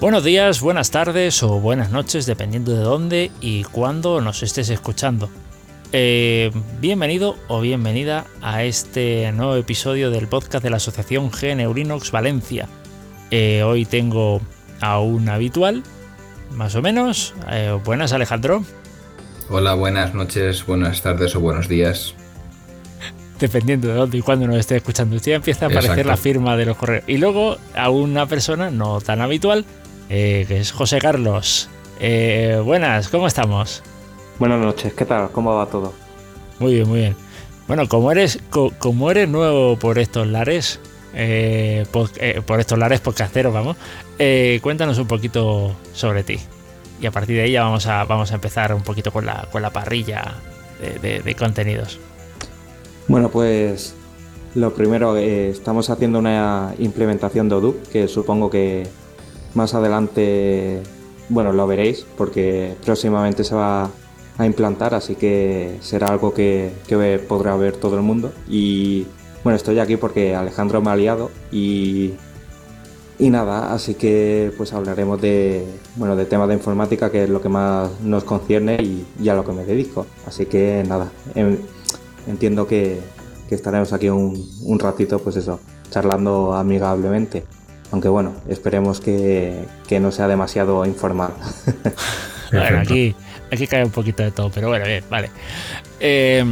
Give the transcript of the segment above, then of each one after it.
Buenos días, buenas tardes o buenas noches, dependiendo de dónde y cuándo nos estés escuchando. Eh, bienvenido o bienvenida a este nuevo episodio del podcast de la Asociación GNU Linux Valencia. Eh, hoy tengo a un habitual, más o menos. Eh, buenas, Alejandro. Hola, buenas noches, buenas tardes o buenos días. Dependiendo de dónde y cuándo nos esté escuchando. Ya empieza a aparecer Exacto. la firma de los correos. Y luego a una persona no tan habitual, eh, que es José Carlos. Eh, buenas, ¿cómo estamos? Buenas noches, ¿qué tal? ¿Cómo va todo? Muy bien, muy bien. Bueno, como eres, co- como eres nuevo por estos lares, eh, eh, por estos lares podcasteros, vamos, eh, cuéntanos un poquito sobre ti. Y a partir de ahí ya vamos a, vamos a empezar un poquito con la, con la parrilla de, de- de contenidos. Bueno, pues lo primero, eh, estamos haciendo una implementación de Odoo, que supongo que más adelante, bueno, lo veréis, porque próximamente se va a implantar, así que será algo que, que podrá ver todo el mundo. Y bueno, estoy aquí porque Alejandro me ha liado y, y nada, así que pues hablaremos de, bueno, de temas de informática, que es lo que más nos concierne y, y a lo que me dedico. Así que nada, em- entiendo que, estaremos aquí un, un ratito, pues eso, charlando amigablemente. Aunque bueno, esperemos que, que no sea demasiado informal. Bueno, aquí, aquí cae un poquito de todo, pero bueno, bien, vale. Eh,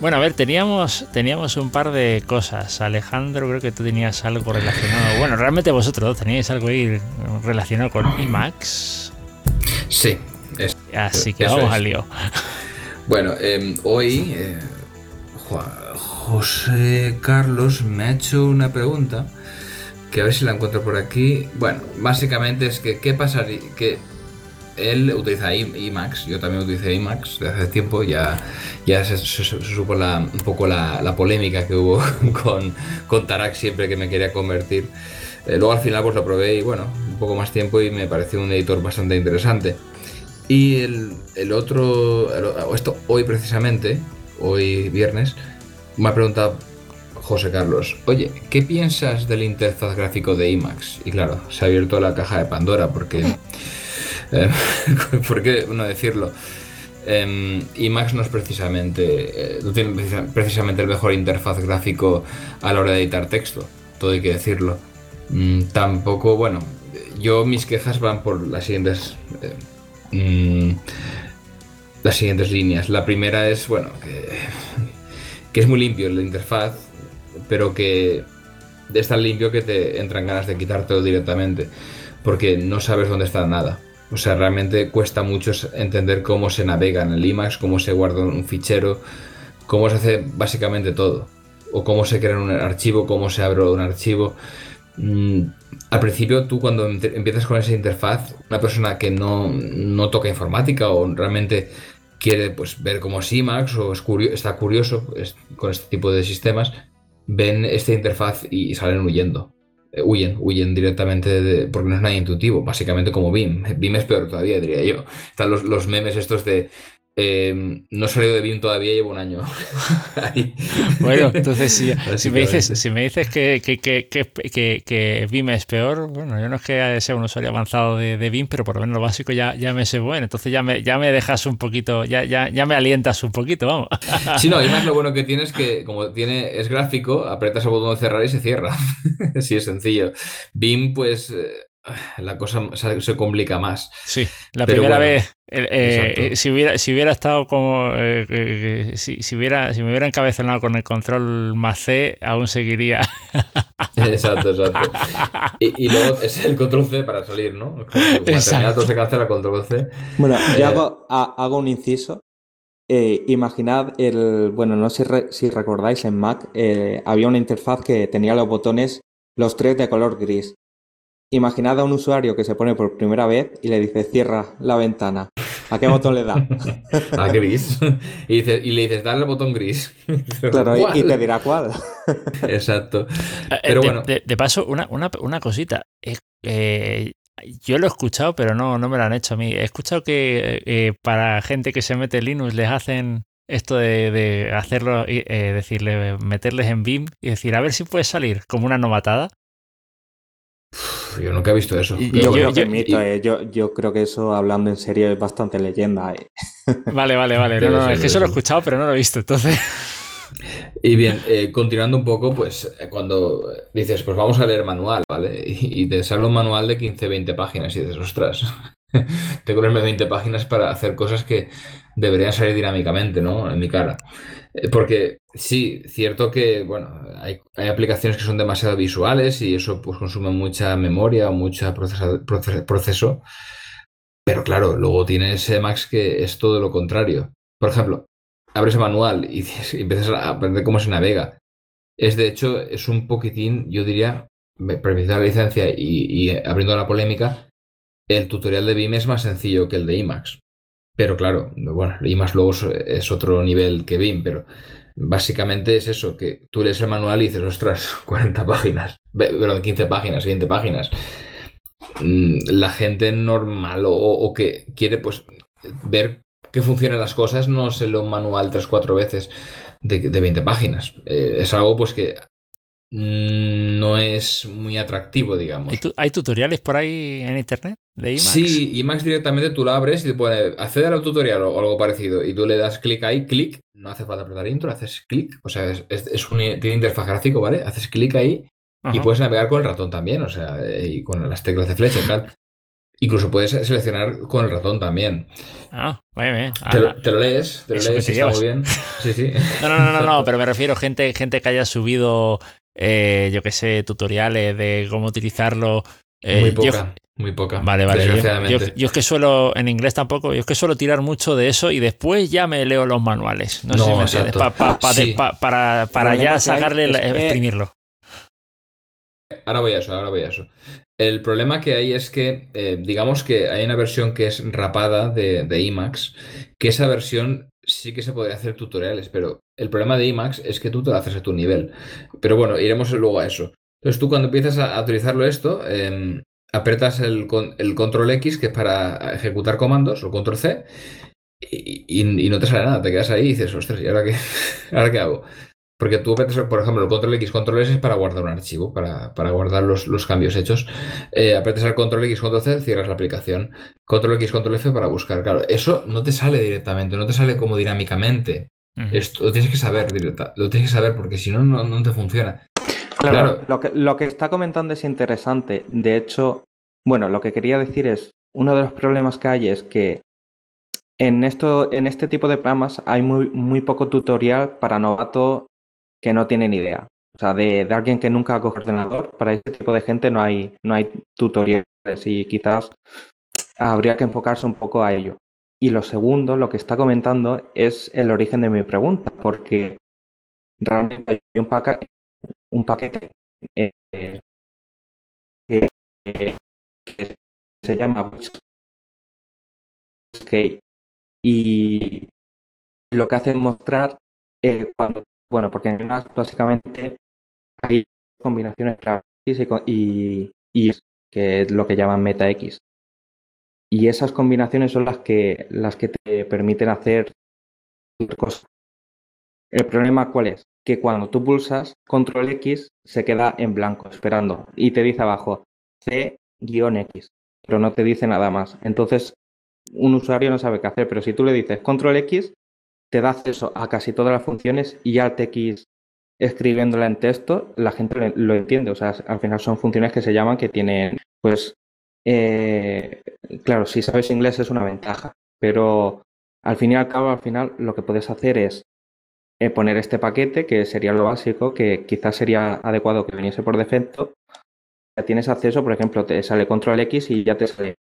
bueno, a ver, teníamos, teníamos un par de cosas. Alejandro, creo que tú tenías algo relacionado. Bueno, realmente vosotros dos teníais algo ahí relacionado con IMAX. Sí, es- Así que vamos es. al lío. bueno, eh, hoy eh, José Carlos me ha hecho una pregunta que a ver si la encuentro por aquí. Bueno, básicamente es que qué pasaría que él utiliza IMAX, yo también utilicé IMAX de hace tiempo, ya, ya se, supo un poco la, polémica que hubo con, con Tarak siempre que me quería convertir. Eh, luego al final pues lo probé y bueno, un poco más tiempo y me pareció un editor bastante interesante. Y el, el otro, esto hoy precisamente, hoy viernes, me ha preguntado José Carlos, oye, ¿qué piensas del interfaz gráfico de IMAX? Y claro, se ha abierto la caja de Pandora porque... eh, ¿Por qué no decirlo? Em, IMAX no es precisamente, eh, no tiene precisa- precisamente el mejor interfaz gráfico a la hora de editar texto, todo hay que decirlo. Mm, tampoco, bueno, yo mis quejas van por las siguientes, eh, mm, las siguientes líneas. La primera es, bueno, que, que es muy limpio la interfaz, pero que es tan limpio que te entran ganas de quitártelo directamente, porque no sabes dónde está nada. O sea, realmente cuesta mucho entender cómo se navega en el IMAX, cómo se guarda un fichero, cómo se hace básicamente todo. O cómo se crea un archivo, cómo se abre un archivo. Mm, al principio, tú cuando empiezas con esa interfaz, una persona que no, no toca informática o realmente quiere pues, ver cómo es IMAX o es curio- está curioso pues, con este tipo de sistemas, ven esta interfaz y salen huyendo. Eh, huyen, huyen directamente de- porque no es nada intuitivo, básicamente como BIM. BIM es peor todavía, diría yo. Están los, los memes estos de eh, no he salido de BIM todavía, llevo un año. Ahí. Bueno, entonces si, si me dices, si me dices que, que, que, que, BIM es peor, bueno, yo no es que sea un usuario avanzado de, de BIM, pero por lo menos lo básico ya, ya me sé bueno. Entonces ya me, ya me dejas un poquito, ya, ya, ya me alientas un poquito, vamos. Sí, no, y más lo bueno que tiene es que como tiene, es gráfico, apretas el botón de cerrar y se cierra. Así es sencillo. BIM, pues eh, la cosa se, se complica más. Sí, la Pero primera bueno, vez, eh, eh, eh, si, hubiera, si hubiera estado como, eh, si, si hubiera, si me hubiera encabezonado con el control más C, aún seguiría. Exacto, exacto. Y, y luego es el control C para salir, ¿no? Exacto. se cancela control C. Bueno, Eh, yo hago, ha- hago un inciso. Eh, imaginad el, bueno, no sé re- si recordáis en Mac, eh, había una interfaz que tenía los botones los tres de color gris. Imaginad a un usuario que se pone por primera vez y le dice cierra la ventana. ¿A qué botón le da? A gris. Y, le dices, dale el botón gris. Claro, y te dirá cuál. Exacto. Eh, Pero de, bueno. De, paso, una, una, cosita. Eh, yo lo he escuchado, pero no, no me lo han hecho a mí. He escuchado que eh, para gente que se mete en Linux les hacen esto de, de hacerlo, decirle, meterles en BIM y decir, a ver si puede salir como una novatada. Yo nunca he visto eso. yo, eh, yo, yo, creo que eso, hablando en serio, es bastante leyenda. Eh. Vale, vale, vale. No, es que eso lo he escuchado, pero no lo he visto, entonces. Y bien, eh, continuando un poco, pues cuando dices, pues vamos a leer manual, ¿vale? Y, te sale un manual de 15, 20 páginas y dices, ostras, tengo que leerme 20 páginas para hacer cosas que deberían salir dinámicamente, ¿no? En mi cara. Eh, porque sí, cierto que, bueno, hay, aplicaciones que son demasiado visuales y eso pues consume mucha memoria o mucho proceso, pero claro, luego tienes Emacs que es todo lo contrario. Por ejemplo, abres el manual y, empiezas a aprender cómo se navega. Es de hecho, es un poquitín, yo diría, permitiendo la licencia y, y abriendo la polémica, el tutorial de BIM es más sencillo que el de Emacs. Pero claro, bueno, y más luego es otro nivel que BIM, pero básicamente es eso, que tú lees el manual y dices, ostras, 40 páginas, perdón, 15 páginas, 20 páginas. Mm, la gente normal o, que quiere pues ver que funcionan las cosas no se lo manual 3-4 veces de, de, 20 páginas. Eh, es algo pues que no es muy atractivo, digamos. ¿Hay, tutoriales por ahí en internet de IMAX? Sí, IMAX directamente tú lo abres y te pone acceder al tutorial o algo parecido y tú le das clic ahí, clic, no hace falta apretar intro, haces clic, o sea, es, un, tiene interfaz gráfico, ¿vale? Haces clic ahí y puedes navegar con el ratón también, o sea, y con las teclas de flecha y tal. Incluso puedes seleccionar con el ratón también. Ah, muy bien. Te, lo, lees, te lo lees, está muy bien. Sí, sí. No, no, no, no, no, pero me refiero a gente, gente que haya subido eh, yo qué sé, tutoriales de cómo utilizarlo. Eh, muy poca, muy poca. Vale, vale. Yo, es que suelo, en inglés tampoco, yo es que suelo tirar mucho de eso y después ya me leo los manuales. No, sé si me para, para ya sacarle, exprimirlo. Ahora voy a eso, ahora voy a eso. El problema que hay es que, eh, digamos que hay una versión que es rapada de, de Emacs, que esa versión sí que se podría hacer tutoriales, pero el problema de Emacs es que tú te lo haces a tu nivel. Pero bueno, iremos luego a eso. Entonces tú cuando empiezas a, utilizarlo esto, eh, apretas el, control X, que es para ejecutar comandos, o control C, y, no te sale nada, te quedas ahí y dices, ostras, ¿y ahora qué, ¿ahora qué hago? Porque tú apretas, por ejemplo, el control X, control S es para guardar un archivo, para, guardar los, cambios hechos. Eh, apretas el control X, control C, cierras la aplicación. Control X, control F para buscar. Claro, eso no te sale directamente, no te sale como dinámicamente. Esto lo tienes que saber, lo tienes que saber porque si no, no te funciona. Claro, Lo, que, lo que está comentando es interesante. De hecho, bueno, lo que quería decir es, uno de los problemas que hay es que en, esto, en este tipo de programas hay muy, muy poco tutorial para novatos que no tienen idea. O sea, de, alguien que nunca ha cogido ordenador, para ese tipo de gente no hay, no hay tutoriales y quizás habría que enfocarse un poco a ello. Y lo segundo, lo que está comentando, es el origen de mi pregunta, porque realmente hay un, paquete, un paquete eh, que, se llama y lo que hace es mostrar eh, cuando bueno, porque en Linux básicamente hay combinaciones X y, y, que es lo que llaman meta X. Y esas combinaciones son las que, las que te permiten hacer cosas. El problema cuál es? Que cuando tú pulsas control X se queda en blanco esperando y te dice abajo C-X, pero no te dice nada más. Entonces un usuario no sabe qué hacer, pero si tú le dices control X te da acceso a casi todas las funciones y al TX escribiéndola en texto, la gente lo entiende. O sea, al final son funciones que se llaman que tienen, pues, eh, claro, si sabes inglés es una ventaja, pero al fin y al cabo, al final lo que puedes hacer es eh, poner este paquete, que sería lo básico, que quizás sería adecuado que viniese por defecto. Ya tienes acceso, por ejemplo, te sale control X y ya te sale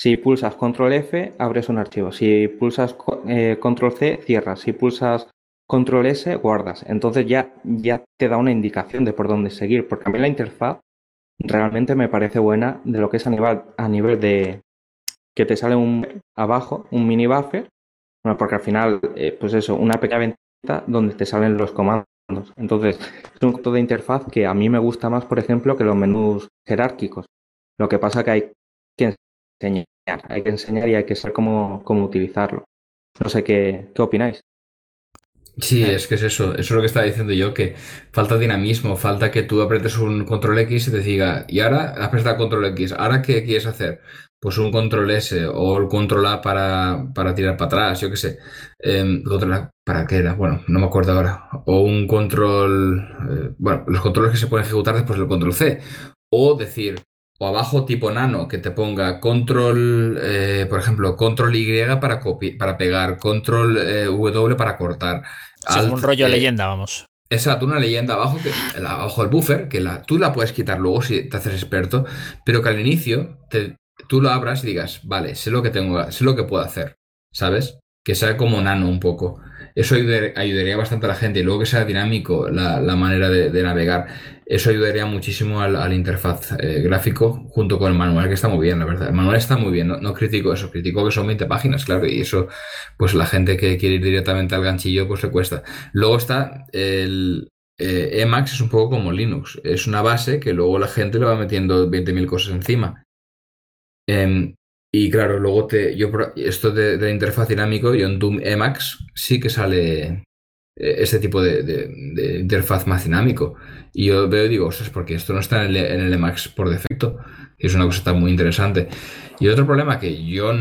si pulsas control F, abres un archivo. Si pulsas eh, control C, cierras. Si pulsas control S, guardas. Entonces ya, ya te da una indicación de por dónde seguir, porque a mí la interfaz realmente me parece buena de lo que es a nivel, a nivel de que te sale un abajo, un mini buffer, bueno, porque al final, eh, pues eso, una pequeña ventana donde te salen los comandos. Entonces, es un control de interfaz que a mí me gusta más, por ejemplo, que los menús jerárquicos. Lo que pasa que hay que enseñar, hay que enseñar y hay que saber cómo, cómo utilizarlo. No sé qué, qué opináis. Sí, es que es eso, eso es lo que estaba diciendo yo, que falta dinamismo, falta que tú apretes un control X y te diga, y ahora aprieta control X, ¿ahora qué quieres hacer? Pues un control S o el control A para, para tirar para atrás, yo qué sé. Eh, control A, ¿para qué era? Bueno, no me acuerdo ahora. O un control, eh, bueno, los controles que se pueden ejecutar después del control C. O decir, o abajo tipo nano, que te ponga control, eh, por ejemplo, control Y para, para pegar, control eh, W para cortar. es un rollo eh, leyenda, vamos. Exacto, una leyenda abajo, que, abajo del buffer, que la, tú la puedes quitar luego si te haces experto, pero que al inicio te, tú lo abras y digas, vale, sé lo que tengo, sé lo que puedo hacer, ¿sabes? Que sea como nano un poco. Eso ayudaría bastante a la gente y luego que sea dinámico la, manera de, navegar. Eso ayudaría muchísimo al, interfaz eh, gráfico junto con el manual que está muy bien, la verdad. El manual está muy bien, no, critico eso, critico que son 20 páginas, claro, y eso, pues la gente que quiere ir directamente al ganchillo, pues le cuesta. Luego está el, eh, Emacs es un poco como Linux, es una base que luego la gente le va metiendo 20.000 cosas encima. Em, y claro, luego te, yo esto de, de interfaz dinámico, yo en Doom Emacs sí que sale eh, este tipo de, interfaz más dinámico. Y yo veo y digo, ostras, porque esto no está en el, Emacs por defecto. Y es una cosa muy interesante. Y otro problema que yo,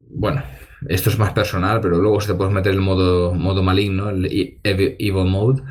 bueno, esto es más personal, pero luego se te puedes meter el modo, modo maligno, el Evil Mode,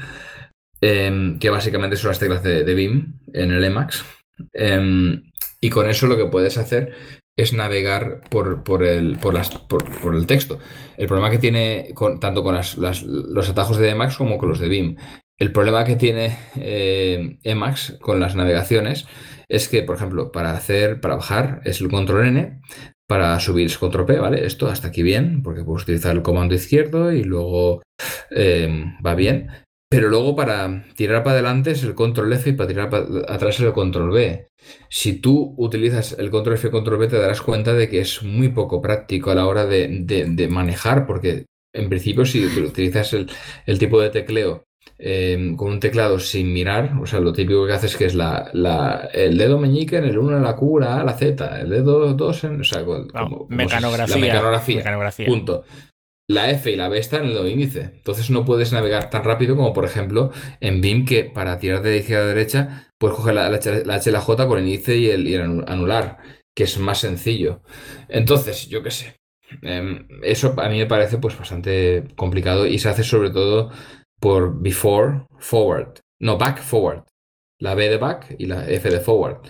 em, que básicamente son las teclas de, de BIM en el Emacs. Em, y con eso lo que puedes hacer es navegar por, por, el, por, las, por, el texto. El problema que tiene tanto con las, los atajos de Emacs como con los de BIM. El problema que tiene eh, Emacs con las navegaciones es que, por ejemplo, para hacer, para bajar es el control N, para subir es control P, ¿vale? Esto hasta aquí bien, porque puedes utilizar el comando izquierdo y luego eh, va bien. Pero luego para tirar para adelante es el control F y para tirar para atrás es el control B. Si tú utilizas el control F y control B te darás cuenta de que es muy poco práctico a la hora de, manejar, porque en principio si utilizas el, tipo de tecleo em, con un teclado sin mirar, o sea, lo típico que haces que es la, el dedo meñique en el 1 en la Q, la A, la Z, el dedo 2 en... O sea, como, mecanografía, la mecanografía, mecanografía. Punto la F y la B están en el índice. Entonces no puedes navegar tan rápido como, por ejemplo, en BIM, que para tirar de izquierda a derecha, puedes coger la, H, la la J con el índice y el, anular, que es más sencillo. Entonces, yo qué sé. Em, eso a mí me parece pues bastante complicado y se hace sobre todo por before, forward. No, back, forward. La B de back y la F de forward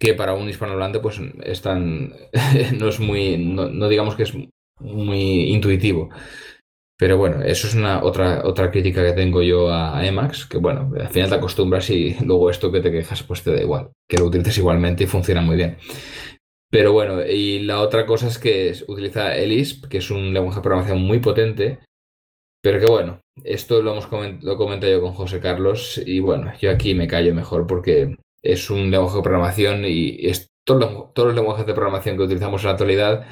que para un hispanohablante pues es no es muy no, digamos que es muy intuitivo. Pero bueno, eso es una otra, otra crítica que tengo yo a Emacs, que bueno, al final te acostumbras y luego esto que te quejas pues te da igual, que lo utilices igualmente y funciona muy bien. Pero bueno, y la otra cosa es que utiliza Lisp, que es un lenguaje de programación muy potente, pero que bueno, esto lo hemos lo comenté yo con José Carlos y bueno, yo aquí me callo mejor porque es un lenguaje de programación y es, todos los lenguajes de programación que utilizamos en la actualidad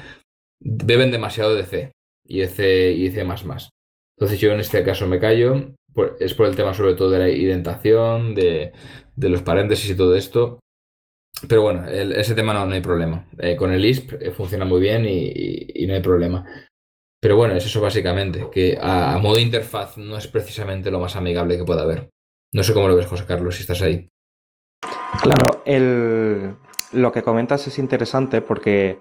beben demasiado de C y de C y C++. Entonces yo en este caso me callo, es por el tema sobre todo de la indentación, de, los paréntesis y todo esto. Pero bueno, ese tema no, hay problema. Eh, con el ISP eh, funciona muy bien y, no hay problema. Pero bueno, es eso básicamente, que a, modo interfaz no es precisamente lo más amigable que pueda haber. No sé cómo lo ves, José Carlos, si estás ahí. Claro, el, lo que comentas es interesante porque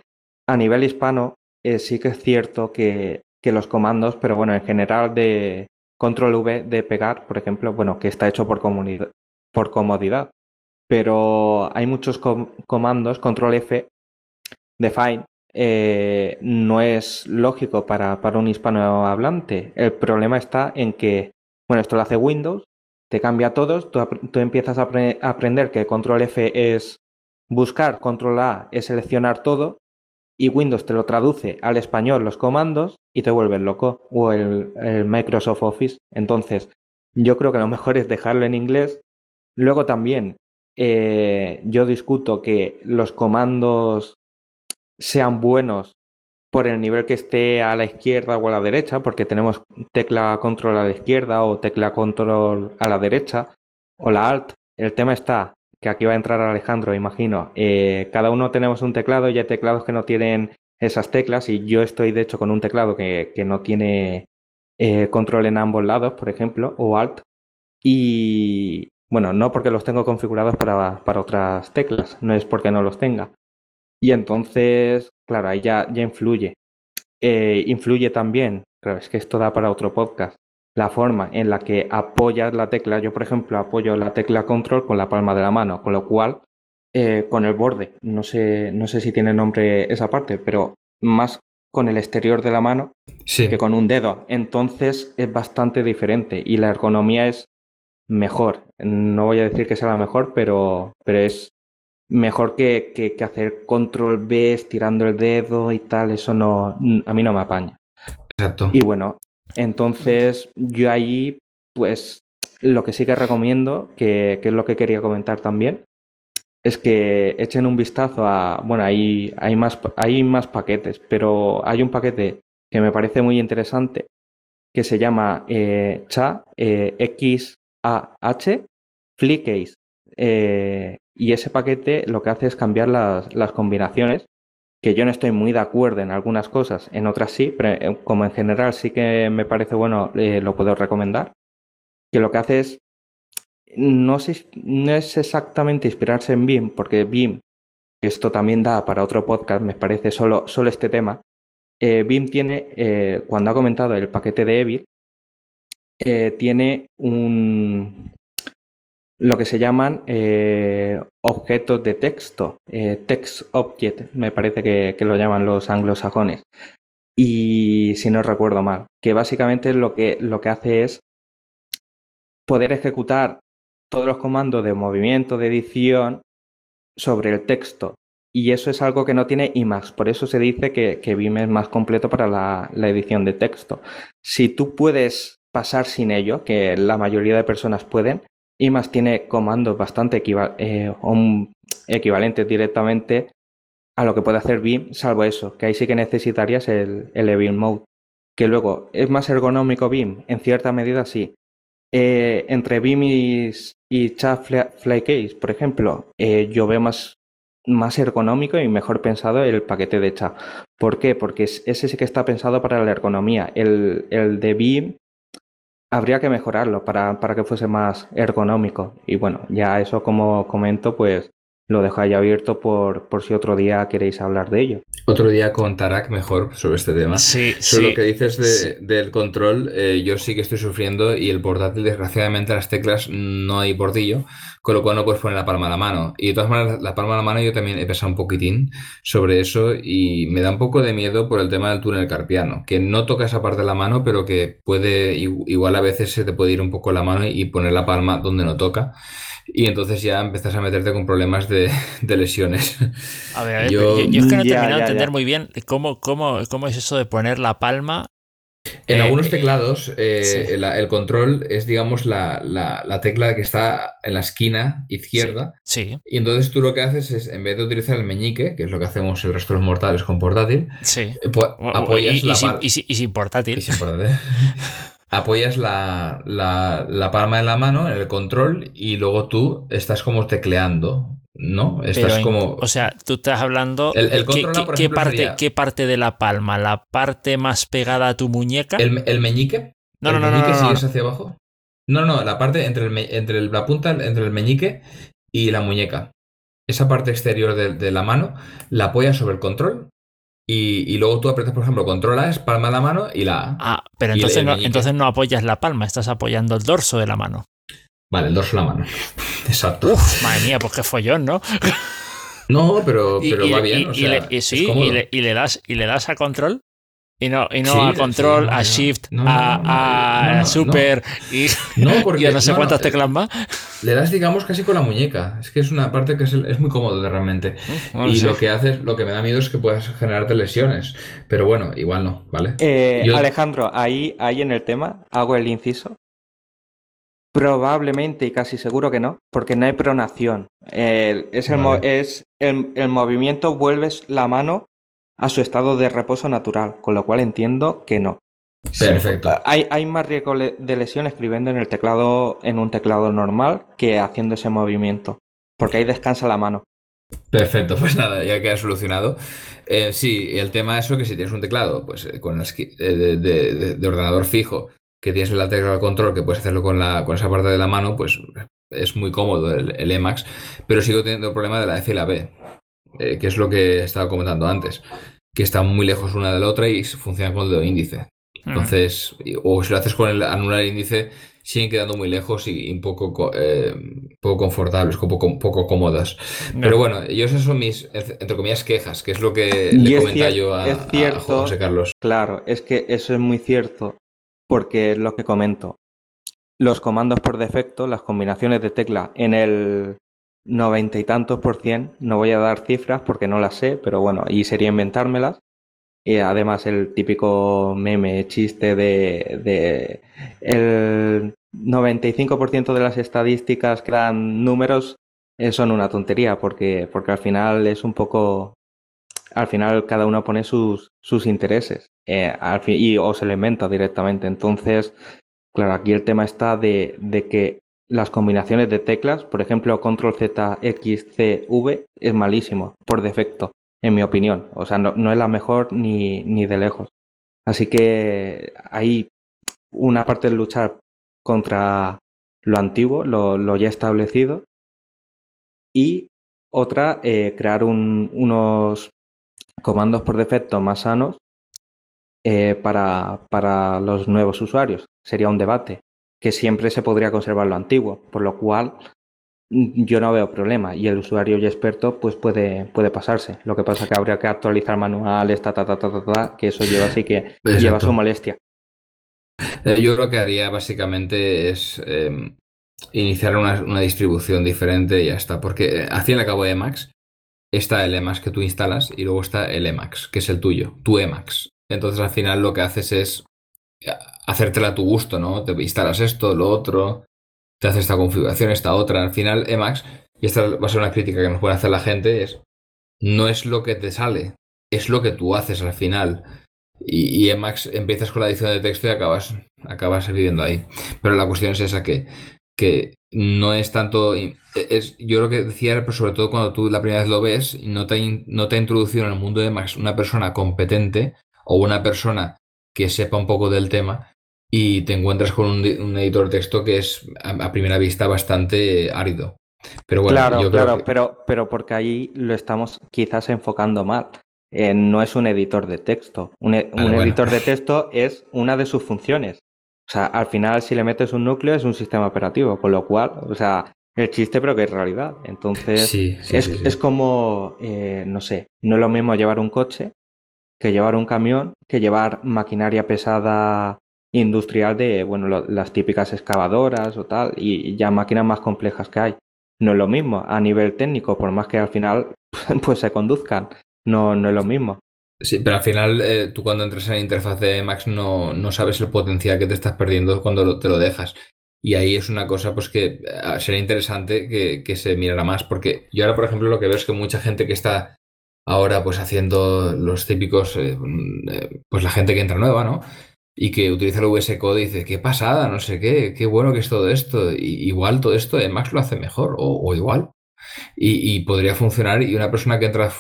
a nivel hispano eh, sí que es cierto que, los comandos, pero bueno, en general de control V de pegar, por ejemplo, bueno, que está hecho por, comodidad, pero hay muchos comandos, control F, define, eh, no es lógico para, un hispanohablante. El problema está en que, bueno, esto lo hace Windows, te cambia todo, tú, empiezas a, aprender que control F es buscar, control A es seleccionar todo, y Windows te lo traduce al español los comandos y te vuelves loco, o el, Microsoft Office. Entonces, yo creo que lo mejor es dejarlo en inglés. Luego también, eh, yo discuto que los comandos sean buenos por el nivel que esté a la izquierda o a la derecha, porque tenemos tecla control a la izquierda o tecla control a la derecha o la alt. El tema está que aquí va a entrar Alejandro, imagino. Eh, cada uno tenemos un teclado y hay teclados que no tienen esas teclas y yo estoy de hecho con un teclado que, no tiene eh, control en ambos lados, por ejemplo, o alt. Y bueno, no porque los tengo configurados para, para otras teclas, no es porque no los tenga. Y entonces, claro, ahí ya, ya influye. Eh, influye también, claro, es que esto da para otro podcast, la forma en la que apoyas la tecla. Yo, por ejemplo, apoyo la tecla control con la palma de la mano, con lo cual, eh, con el borde, no sé, no sé si tiene nombre esa parte, pero más con el exterior de la mano que con un dedo. Entonces es bastante diferente y la ergonomía es mejor. No voy a decir que sea la mejor, pero, pero es mejor que, que, hacer control B estirando el dedo y tal. Eso no, a mí no me apaña. Exacto. Y bueno, entonces, yo ahí, pues, lo que sí que recomiendo, que, es lo que quería comentar también, es que echen un vistazo a, bueno, hay, hay, más, hay más paquetes, pero hay un paquete que me parece muy interesante que se llama eh, CHA eh, XAH Flickcase. Eh, y ese paquete lo que hace es cambiar las, las combinaciones que yo no estoy muy de acuerdo en algunas cosas, en otras sí, pero eh, como en general sí que me parece bueno, eh, lo puedo recomendar, que lo que hace es, no, es exactamente inspirarse en BIM, porque BIM, esto también da para otro podcast, me parece solo, solo este tema, eh, BIM tiene, cuando ha comentado el paquete de Evil, tiene un, lo que se llaman eh, objetos de texto, eh, text object, me parece que, lo llaman los anglosajones. Y si no recuerdo mal, que básicamente lo que, lo que hace es poder ejecutar todos los comandos de movimiento, de edición sobre el texto. Y eso es algo que no tiene Emacs, por eso se dice que, que BIM es más completo para la, la edición de texto. Si tú puedes pasar sin ello, que la mayoría de personas pueden, más tiene comandos bastante eh, equivalentes directamente a lo que puede hacer BIM, salvo eso, que ahí sí que necesitarías el, el Mode. Que luego, ¿es más ergonómico BIM? En cierta medida sí. Eh, entre BIM y, y Chat Flycase, por ejemplo, eh, yo veo más, más ergonómico y mejor pensado el paquete de Chat. ¿Por qué? Porque ese sí que está pensado para la ergonomía. El, el de BIM habría que mejorarlo para, para que fuese más ergonómico. Y bueno, ya eso como comento, pues lo dejo ahí abierto por, por si otro día queréis hablar de ello. Otro día con Tarak mejor sobre este tema. Sí, sobre lo que dices del control, eh, yo sí que estoy sufriendo y el portátil, desgraciadamente, las teclas no hay bordillo, con lo cual no puedes poner la palma de la mano. Y de todas maneras, la palma de la mano yo también he pensado un poquitín sobre eso y me da un poco de miedo por el tema del túnel carpiano, que no toca esa parte de la mano, pero que puede, igual a veces se te puede ir un poco la mano y poner la palma donde no toca y entonces ya empiezas a meterte con problemas de, lesiones. A ver, yo, es que no he terminado de entender muy bien cómo, cómo, cómo es eso de poner la palma en algunos eh, teclados, eh, el, control es, digamos, la, la, tecla que está en la esquina izquierda. Sí, Y entonces tú lo que haces es, en vez de utilizar el meñique, que es lo que hacemos el resto de los mortales con portátil, sí. Eh, pues, apoyas la y, y, sin portátil. Y sin portátil. apoyas la, la, palma de la mano en el control y luego tú estás como tecleando, ¿no? Estás como... O sea, tú estás hablando... El, ¿qué, parte, ¿Qué parte de la palma? ¿La parte más pegada a tu muñeca? ¿El, meñique? No, no, no, no, no, hacia abajo? No, no, la parte entre, el, entre la punta, entre el meñique y la muñeca. Esa parte exterior de, de la mano la apoyas sobre el control y, luego tú aprietas, por ejemplo, controlas palma de la mano y la Ah, pero entonces, no, entonces no apoyas la palma, estás apoyando el dorso de la mano. Vale, el dorso de la mano. Exacto. Uf, madre mía, pues qué follón, ¿no? No, pero, pero va bien. Y, sí, y le, das, y le das a control. Y no, y no a control, a shift, a, super y, porque, a no sé cuántas teclas más. Le das, digamos, casi con la muñeca. Es que es una parte que es, muy cómodo realmente. y lo que haces, lo que me da miedo es que puedas generarte lesiones. Pero bueno, igual no, ¿vale? Eh, Alejandro, ahí, ahí en el tema hago el inciso. Probablemente y casi seguro que no, porque no hay pronación. es el, es el, el movimiento, vuelves la mano a su estado de reposo natural, con lo cual entiendo que no. Perfecto. Hay, hay, más riesgo de lesión escribiendo en el teclado, en un teclado normal, que haciendo ese movimiento. Porque ahí descansa la mano. Perfecto, pues nada, ya queda solucionado. Eh, sí, el tema es que si tienes un teclado, pues eh, con eh, de, ordenador fijo, que tienes el teclado control, que puedes hacerlo con, la, con esa parte de la mano, pues es muy cómodo el, el Emacs, pero sigo teniendo el problema de la F y la B. Eh, que es lo que estaba comentando antes, que están muy lejos una de la otra y funciona con el dedo índice. Entonces, o si lo haces con el anular índice, siguen quedando muy lejos y un poco, eh, poco confortables, poco, poco cómodas. Pero bueno, ellos esas son mis, entre comillas, quejas, que es lo que le comentaba yo a, a, José Carlos. Claro, es que eso es muy cierto, porque es lo que comento. Los comandos por defecto, las combinaciones de tecla en el, noventa y tantos por cien. No voy a dar cifras porque no las sé, pero bueno, y sería inventármelas. Y además el típico meme, chiste de, de el 95% de las estadísticas que dan números eh, son una tontería porque, porque al final es un poco... Al final cada uno pone sus, sus intereses eh, al y, o se le inventa directamente. Entonces, claro, aquí el tema está de, de que las combinaciones de teclas, por ejemplo, control Z, X, C, V, es malísimo por defecto, en mi opinión. O sea, no, es la mejor ni, ni, de lejos. Así que hay una parte de luchar contra lo antiguo, lo, ya establecido, y otra, eh, crear unos comandos por defecto más sanos eh, para, para los nuevos usuarios. Sería un debate que siempre se podría conservar lo antiguo, por lo cual mm, yo no veo problema y el usuario ya experto pues puede, puede pasarse. Lo que pasa es que habría que actualizar manuales, ta, ta, ta, ta, ta, que eso lleva así que lleva su molestia. Eh, yo lo que haría básicamente es em, iniciar una, distribución diferente y ya está, porque eh, hacia el cabo de Emacs está el Emacs que tú instalas y luego está el Emacs, que es el tuyo, tu Emacs. Entonces al final lo que haces es hacértela a tu gusto, ¿no? Te instalas esto, lo otro, te haces esta configuración, esta otra. Al final, Emacs, y esta va a ser una crítica que nos puede hacer la gente, es no es lo que te sale, es lo que tú haces al final. Y, y Emacs empiezas con la edición de texto y acabas, acabas viviendo ahí. Pero la cuestión es esa que, que no es tanto. Es, yo lo que decía, pero sobre todo cuando tú la primera vez lo ves no te, no te ha introducido en el mundo de Emacs una persona competente o una persona que sepa un poco del tema y te encuentras con un, editor de texto que es a, primera vista bastante árido. Pero bueno, claro, yo claro, pero, pero porque ahí lo estamos quizás enfocando mal. Eh, no es un editor de texto. Un, e, editor de texto es una de sus funciones. O sea, al final, si le metes un núcleo, es un sistema operativo, con lo cual, o sea, el chiste, pero que es realidad. Entonces, es, como, eh, no sé, no es lo mismo llevar un coche que llevar un camión, que llevar maquinaria pesada industrial de, bueno, las típicas excavadoras o tal, y ya máquinas más complejas que hay. No es lo mismo a nivel técnico, por más que al final pues se conduzcan, no, no es lo mismo. Sí, pero al final eh, tú cuando entras en la interfaz de Max no, no sabes el potencial que te estás perdiendo cuando te lo dejas. Y ahí es una cosa pues que eh, sería interesante que, que, se mirara más, porque yo ahora, por ejemplo, lo que veo es que mucha gente que está ahora pues haciendo los típicos, eh, pues la gente que entra nueva, ¿no? Y que utiliza el VS Code y dice, qué pasada, no sé qué, qué bueno que es todo esto. Igual todo esto en Max lo hace mejor o, igual. Y, podría funcionar y una persona que entra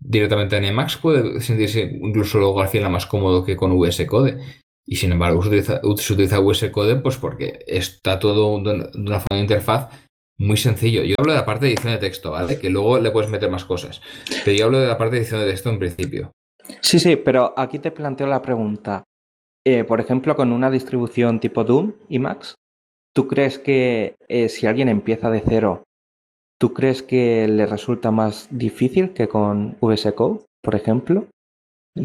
directamente en Emacs puede sentirse incluso luego al final más cómodo que con VS Code. Y sin embargo se utiliza, se utiliza Code pues porque está todo de una forma de interfaz muy sencillo. Yo hablo de la parte de edición de texto, ¿vale? Que luego le puedes meter más cosas. Pero yo hablo de la parte de edición de texto en principio. Sí, sí, pero aquí te planteo la pregunta. Eh, por ejemplo, con una distribución tipo Doom y Max, ¿tú crees que eh, si alguien empieza de cero, ¿tú crees que le resulta más difícil que con VS Code, por ejemplo?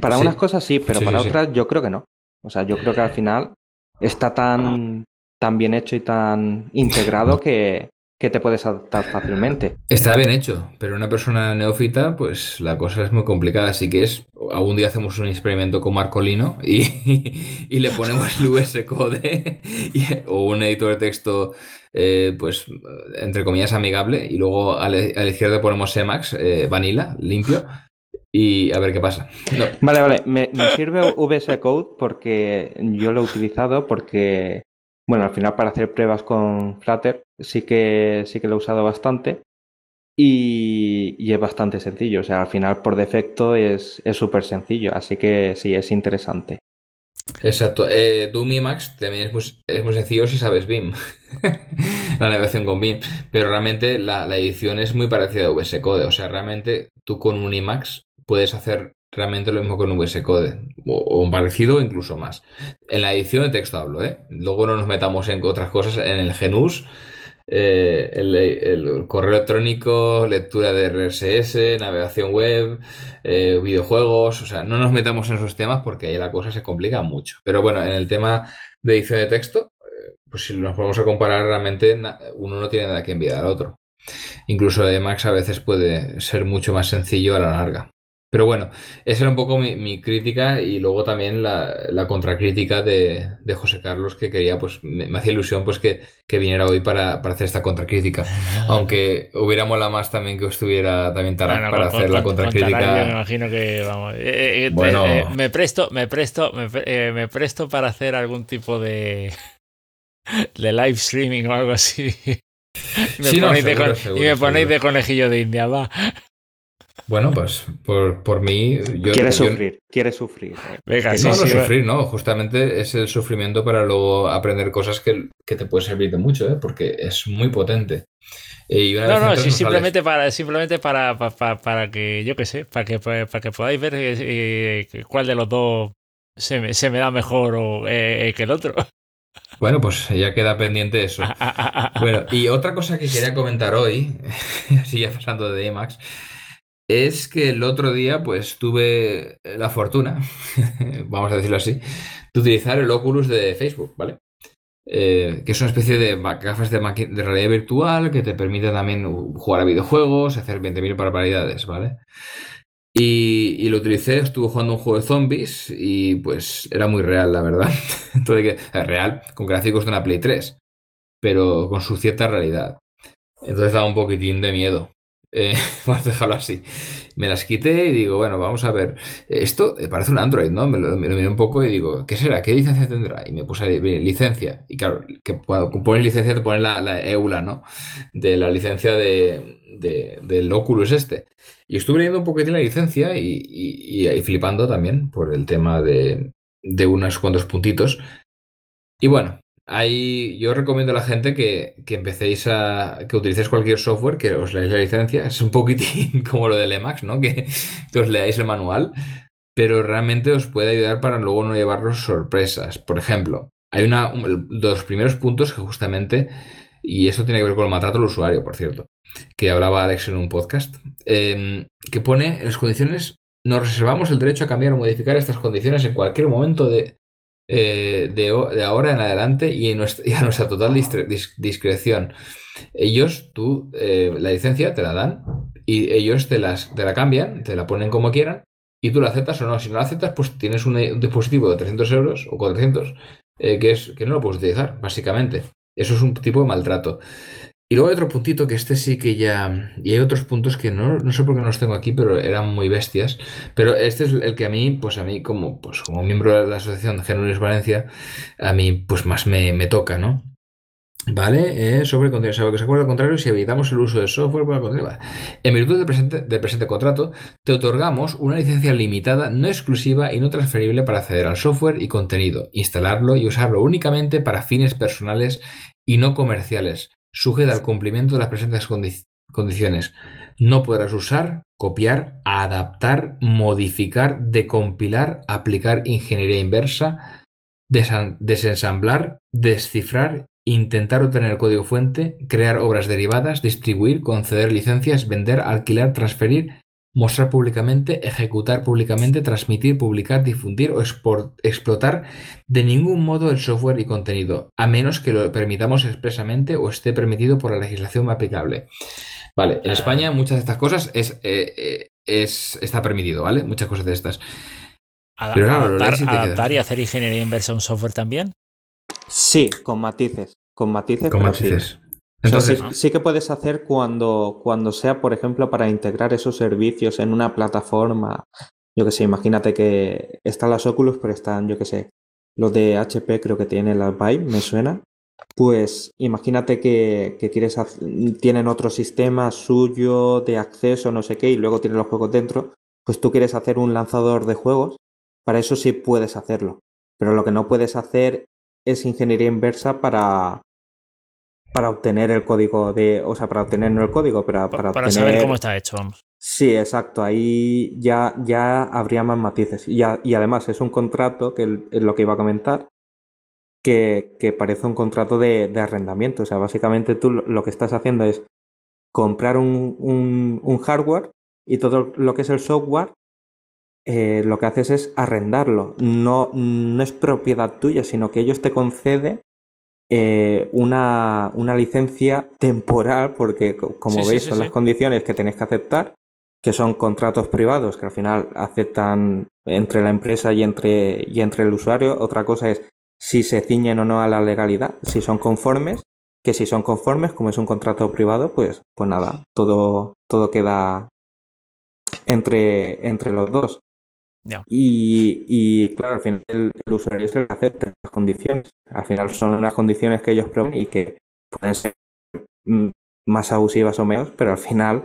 Para Sí. unas cosas sí, pero Sí, para sí, otras yo creo que no. O sea, yo creo que al final está tan, tan bien hecho y tan integrado que, que te puedes adaptar fácilmente. Está bien hecho, pero una persona neófita, pues la cosa es muy complicada. Así que es, algún día hacemos un experimento con Marcolino y, y le ponemos el VS Code y- o un editor de texto, eh, pues entre comillas amigable, y luego a la, a la izquierda ponemos Emacs, eh, Vanilla, limpio, y a ver qué pasa. No, Vale, vale, me, me sirve VS Code porque yo lo he utilizado porque, bueno, al final para hacer pruebas con Flutter sí que, sí que lo he usado bastante y, es bastante sencillo. O sea, al final por defecto es súper sencillo, así que sí, es interesante. Exacto. Eh, Doom Emacs también es muy, es muy sencillo si sabes Vim. la navegación con Vim. Pero realmente la, la edición es muy parecida a VS Code. O sea, realmente tú con un Emacs puedes hacer realmente lo mismo con VS Code. O, un parecido incluso más. En la edición de texto hablo, ¿eh? Luego no nos metamos en otras cosas. En el GNUS, eh, el, correo electrónico, lectura de RSS, navegación web, eh, videojuegos, o sea, no nos metamos en esos temas porque ahí la cosa se complica mucho. Pero bueno, en el tema de edición de texto, eh, pues si nos vamos a comparar, realmente uno no tiene nada que enviar al otro. Incluso Emacs a veces puede ser mucho más sencillo a la larga. Pero bueno, esa era un poco mi, mi crítica y luego también la, la contracrítica de, de José Carlos que quería, pues me, me hacía ilusión pues que, que viniera hoy para, para hacer esta contracrítica. Aunque hubiera molado más también que estuviera también Tarak Bueno, para con- hacer con- la con- con contracrítica. Tarak me imagino que vamos. eh, eh, Bueno. eh, me presto, me presto, me, me presto para hacer algún tipo de de live streaming o algo así. Y me Sí, ponéis, de, seguro, con- seguro, y me ponéis seguro. de conejillo de India, va. Bueno, pues por, por mí. Yo, Quiere yo- sufrir, quiere sufrir. Venga, No, sí, no sí, sufrir, no. Justamente es el sufrimiento para luego aprender cosas que, que te puede servir de mucho, ¿eh? porque es muy potente. Y una No, vez no, sí, sales. simplemente para, simplemente para, pa- pa- para, que, yo qué sé, para que, para que podáis ver eh, eh, cuál de los dos se me, se me da mejor o, eh, que el otro. Bueno, pues ya queda pendiente eso. Bueno, y otra cosa que quería comentar hoy, así ya pasando de Emacs, es que el otro día pues tuve la fortuna, vamos a decirlo así, de utilizar el Oculus de Facebook, ¿vale? Eh, que es una especie de gafas de, de realidad virtual que te permite también jugar a videojuegos, hacer 20.000 barbaridades, ¿vale? Y, lo utilicé, estuve jugando un juego de zombies y pues era muy real, la verdad. Todo hay que, es real, con gráficos de una Play 3, pero con su cierta realidad. Entonces daba un poquitín de miedo. Eh, vamos a dejarlo así. Me las quité y digo, bueno, vamos a ver. Esto eh, parece un Android, ¿no? Me lo, me miré un poco y digo, ¿qué será? ¿Qué licencia tendrá? Y me puse licencia. Y claro, que cuando pones licencia te pones la, la EULA, ¿no? De la licencia de, de- del Oculus este. Y estuve leyendo un poquitín la licencia y, y- y flipando también por el tema de, de unos cuantos puntitos. Y bueno, ahí yo recomiendo a la gente que, que empecéis a. que utilicéis cualquier software, que os leáis la licencia. Es un poquitín como lo del Emacs, ¿no? Que, os leáis el manual, pero realmente os puede ayudar para luego no llevaros sorpresas. Por ejemplo, hay una, los primeros puntos que justamente. Y esto tiene que ver con el maltrato al usuario, por cierto, que hablaba Alex en un podcast, eh, que pone en las condiciones, nos reservamos el derecho a cambiar o modificar estas condiciones en cualquier momento de, eh, de, de ahora en adelante y, a nuestra total discreción. Ellos, tú, eh, la licencia te la dan y ellos te, la cambian, te la ponen como quieran y tú la aceptas o no. Si no la aceptas, pues tienes un, un dispositivo de 300 euros o 400 eh, que, es, que no lo puedes utilizar, básicamente. Eso es un tipo de maltrato. Y luego hay otro puntito que este sí que ya. Y hay otros puntos que no, no sé por qué no los tengo aquí, pero eran muy bestias. Pero este es el que a mí, pues a mí, como, pues como miembro de la asociación Genuines Valencia, a mí, pues más me, me toca, ¿no? ¿Vale? Eh, sobre contenido. Salvo que se acuerde al contrario, si evitamos el uso de software para contenido. En virtud del presente, del presente contrato, te otorgamos una licencia limitada, no exclusiva y no transferible para acceder al software y contenido, instalarlo y usarlo únicamente para fines personales y no comerciales, sujeta al cumplimiento de las presentes condi- condiciones. No podrás usar, copiar, adaptar, modificar, decompilar, aplicar ingeniería inversa, desensamblar, descifrar, intentar obtener código fuente, crear obras derivadas, distribuir, conceder licencias, vender, alquilar, transferir, mostrar públicamente, ejecutar públicamente, transmitir, publicar, difundir o explotar de ningún modo el software y contenido, a menos que lo permitamos expresamente o esté permitido por la legislación aplicable. Vale, en España muchas de estas cosas es, eh, eh, es, está permitido, ¿vale? Muchas cosas de estas. Pero adaptar, y hacer ingeniería inversa a un software también? Sí, con matices. Con matices. Con matices. Entonces, sí, que puedes hacer cuando, cuando sea, por ejemplo, para integrar esos servicios en una plataforma. Yo que sé, imagínate que están las Oculus, pero están, yo que sé, los de HP creo que tienen las Vive, me suena. Pues imagínate que, que quieres tienen otro sistema suyo de acceso, no sé qué, y luego tienen los juegos dentro. Pues tú quieres hacer un lanzador de juegos, para eso sí puedes hacerlo. Pero lo que no puedes hacer es ingeniería inversa para, para obtener el código de, o sea, para obtener no el código, pero para, para saber cómo está hecho, vamos. Sí, exacto. Ahí ya, ya habría más matices. Y, y además es un contrato, que es lo que iba a comentar, que, que parece un contrato de, de, arrendamiento. O sea, básicamente tú lo que estás haciendo es comprar un, un, un hardware y todo lo que es el software, eh, lo que haces es arrendarlo. No, no es propiedad tuya, sino que ellos te conceden eh, una, una, licencia temporal, porque como veis son las condiciones que tenéis que aceptar, que son contratos privados que al final aceptan entre la empresa y entre, y entre el usuario. Otra cosa es si se ciñen o no a la legalidad, si son conformes, que si son conformes, como es un contrato privado, pues, pues nada, todo, todo queda entre, entre los dos. Y, claro, al final el, usuario se acepta las condiciones. Al final son unas condiciones que ellos proponen y que pueden ser mm, más abusivas o menos, pero al final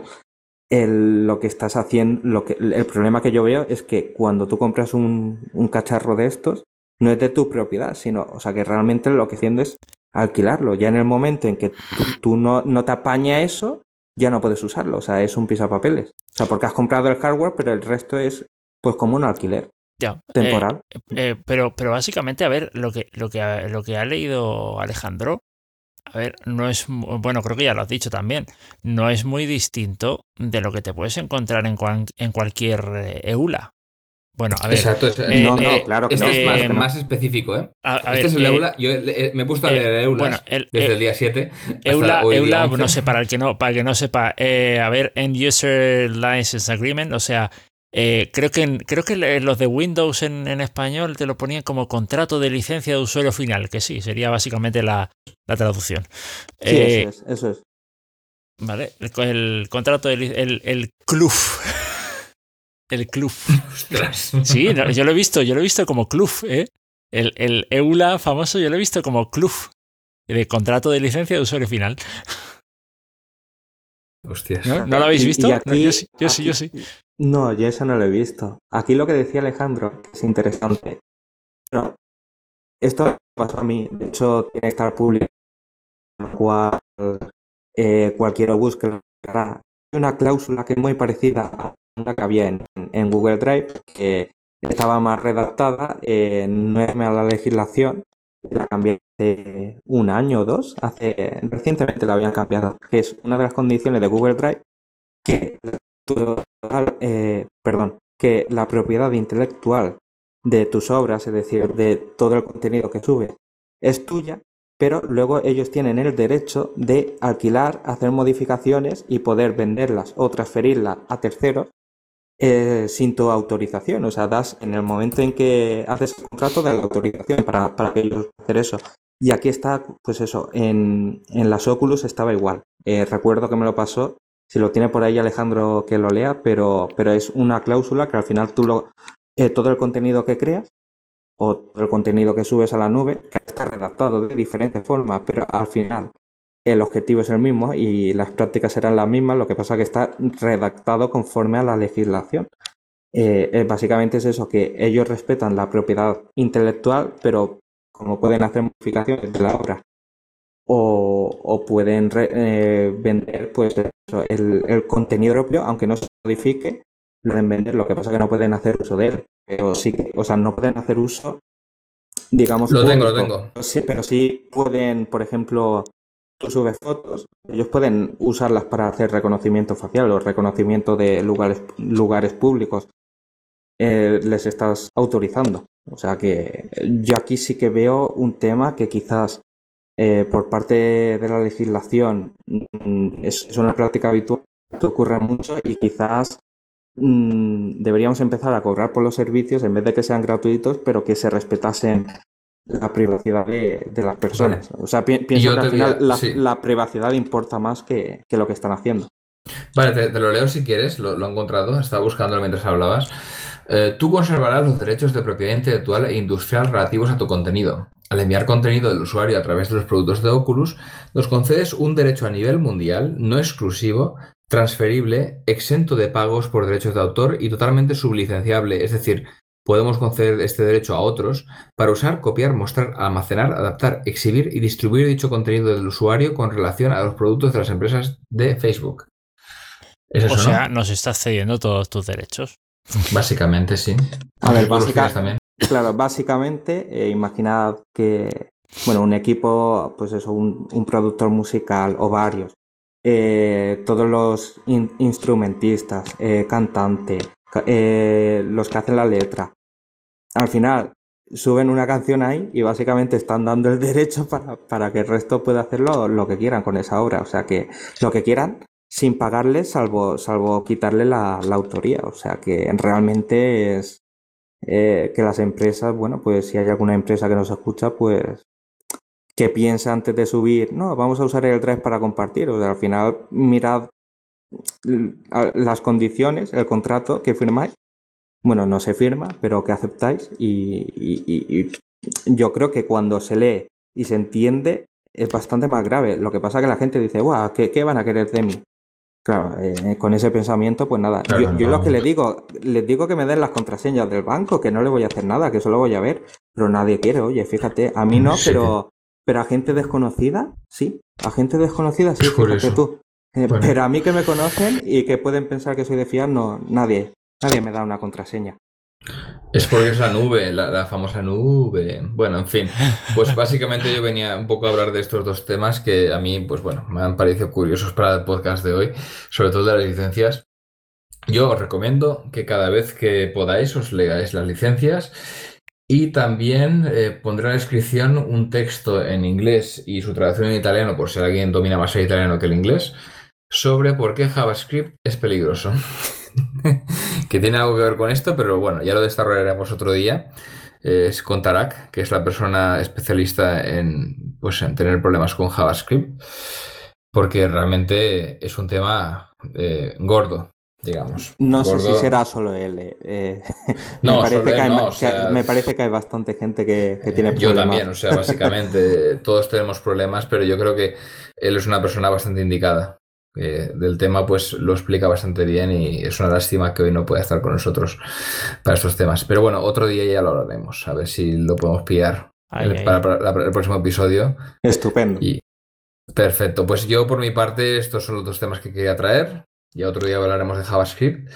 el, lo que estás haciendo, lo que, el problema que yo veo es que cuando tú compras un, un cacharro de estos, no es de tu propiedad, sino, o sea, que realmente lo que haciendo es alquilarlo. Ya en el momento en que tú, no, no te apaña eso, ya no puedes usarlo. O sea, es un pisapapeles. O sea, porque has comprado el hardware, pero el resto es pues como un alquiler. Ya, temporal. Eh, eh, pero, pero básicamente, a ver, lo que, lo, que, lo que ha leído Alejandro, a ver, no es, bueno, creo que ya lo has dicho también, no es muy distinto de lo que te puedes encontrar en, en cualquier eh, EULA. Bueno, a ver. Exacto, no, no, claro que este es más, específico, ¿eh? este es el EULA. Yo me he puesto a leer EULA bueno, desde el día 7. EULA, EULA no sé, para el que no, para el que no sepa, a ver, End User License Agreement, o sea, eh, creo, que, creo que los de Windows en, español te lo ponían como contrato de licencia de usuario final, que sí, sería básicamente la, traducción. Sí, eso eh, es, eso es. Vale, el, contrato del el, el club. El club. Sí, yo lo he visto, yo lo he visto como club, ¿eh? El, el EULA famoso yo lo he visto como club. De contrato de licencia de usuario final. Hostias. ¿No, lo habéis visto? yo, sí, yo sí, yo sí. No, yo eso no lo he visto. Aquí lo que decía Alejandro es interesante. Pero esto pasó a mí. De hecho, tiene que estar público. Cual, eh, cualquiera busque. Hay una cláusula que es muy parecida a una que había en, Google Drive, que estaba más redactada, eh, no es a la legislación, la cambié hace un año o dos, hace recientemente la habían cambiado, que es una de las condiciones de Google Drive que perdón, que la propiedad intelectual de tus obras, es decir, de todo el contenido que subes, es tuya, pero luego ellos tienen el derecho de alquilar, hacer modificaciones y poder venderlas o transferirlas a terceros eh, sin tu autorización. O sea, das en el momento en que haces el contrato de la autorización para, para que ellos hacer eso. Y aquí está, pues eso, en, en las Oculus estaba igual. Eh, recuerdo que me lo pasó si lo tiene por ahí Alejandro que lo lea, pero, pero es una cláusula que al final tú lo, eh, todo el contenido que creas o todo el contenido que subes a la nube que está redactado de diferentes formas, pero al final el objetivo es el mismo y las prácticas serán las mismas, lo que pasa es que está redactado conforme a la legislación. Eh, eh, básicamente es eso, que ellos respetan la propiedad intelectual, pero como pueden hacer modificaciones de la obra o, pueden eh, vender pues el, contenido propio, aunque no se modifique, lo pueden vender, lo que pasa es que no pueden hacer uso de él. Pero sí, o sea, no pueden hacer uso, digamos. Lo tengo, lo tengo. Sí, pero sí pueden, por ejemplo, tú subes fotos, ellos pueden usarlas para hacer reconocimiento facial o reconocimiento de lugares, lugares públicos. Eh, les estás autorizando. O sea que yo aquí sí que veo un tema que quizás eh, por parte de la legislación mm, es, es, una práctica habitual que ocurre mucho y quizás mm, deberíamos empezar a cobrar por los servicios en vez de que sean gratuitos, pero que se respetasen la privacidad de, de las personas. O sea, pi pienso que al final la, sí. la, privacidad importa más que, que, lo que están haciendo. Vale, te, te lo leo si quieres, lo, lo, he encontrado, estaba buscándolo mientras hablabas. Eh, tú conservarás los derechos de propiedad intelectual e industrial relativos a tu contenido. Al enviar contenido del usuario a través de los productos de Oculus, nos concedes un derecho a nivel mundial, no exclusivo, transferible, exento de pagos por derechos de autor y totalmente sublicenciable, es decir, podemos conceder este derecho a otros para usar, copiar, mostrar, almacenar, adaptar, exhibir y distribuir dicho contenido del usuario con relación a los productos de las empresas de Facebook. ¿Es eso, o sea, ¿no? nos estás cediendo todos tus derechos. Básicamente, sí. A ver, básicamente, claro, básicamente, eh, imaginad que, bueno, un equipo, pues eso, un, un productor musical o varios, eh, todos los in instrumentistas, eh, cantantes, eh, los que hacen la letra, al final suben una canción ahí y básicamente están dando el derecho para, para que el resto pueda hacer lo, que quieran con esa obra. O sea que lo que quieran sin pagarle salvo, salvo quitarle la, la autoría. O sea que realmente es eh, que las empresas, bueno, pues si hay alguna empresa que nos escucha, pues que piensa antes de subir, no, vamos a usar el Drive para compartir. O sea, al final mirad las condiciones, el contrato que firmáis. Bueno, no se firma, pero que aceptáis y yo creo que cuando se lee y se entiende es bastante más grave. Lo que pasa es que la gente dice, guau, ¿qué, ¿qué, van a querer de mí? Claro, eh, con ese pensamiento, pues nada. Claro, yo, no. yo, lo que le digo, les digo que me den las contraseñas del banco, que no le voy a hacer nada, que solo voy a ver, pero nadie quiere, oye, fíjate, a mí no, sí. pero, pero a gente desconocida, sí, a gente desconocida, sí, fíjate tú. Eh, bueno. Pero a mí que me conocen y que pueden pensar que soy de fiar, no, nadie, nadie me da una contraseña. Es porque es la nube, la, la, famosa nube. Bueno, en fin, pues básicamente yo venía un poco a hablar de estos dos temas que a mí, pues bueno, me han parecido curiosos para el podcast de hoy, sobre todo de las licencias. Yo os recomiendo que cada vez que podáis os leáis las licencias y también eh, pondré en la descripción un texto en inglés y su traducción en italiano, por si alguien domina más el italiano que el inglés, sobre por qué JavaScript es peligroso. que tiene algo que ver con esto, pero bueno, ya lo desarrollaremos otro día. Es con Tarak, que es la persona especialista en, pues, en tener problemas con JavaScript, porque realmente es un tema eh, gordo, digamos. No gordo. sé si será solo él. Eh. no, me, parece que hay, no, o sea, que me parece que hay bastante gente que, que tiene problemas. Yo también, o sea, básicamente todos tenemos problemas, pero yo creo que él es una persona bastante indicada eh, del tema pues lo explica bastante bien y es una lástima que hoy no pueda estar con nosotros para estos temas. Pero bueno, otro día ya lo hablaremos, a ver si lo podemos pillar ay, el, ay. Para, para, el próximo episodio. Estupendo. Y, perfecto, pues yo por mi parte estos son los dos temas que quería traer. Y otro día hablaremos de JavaScript.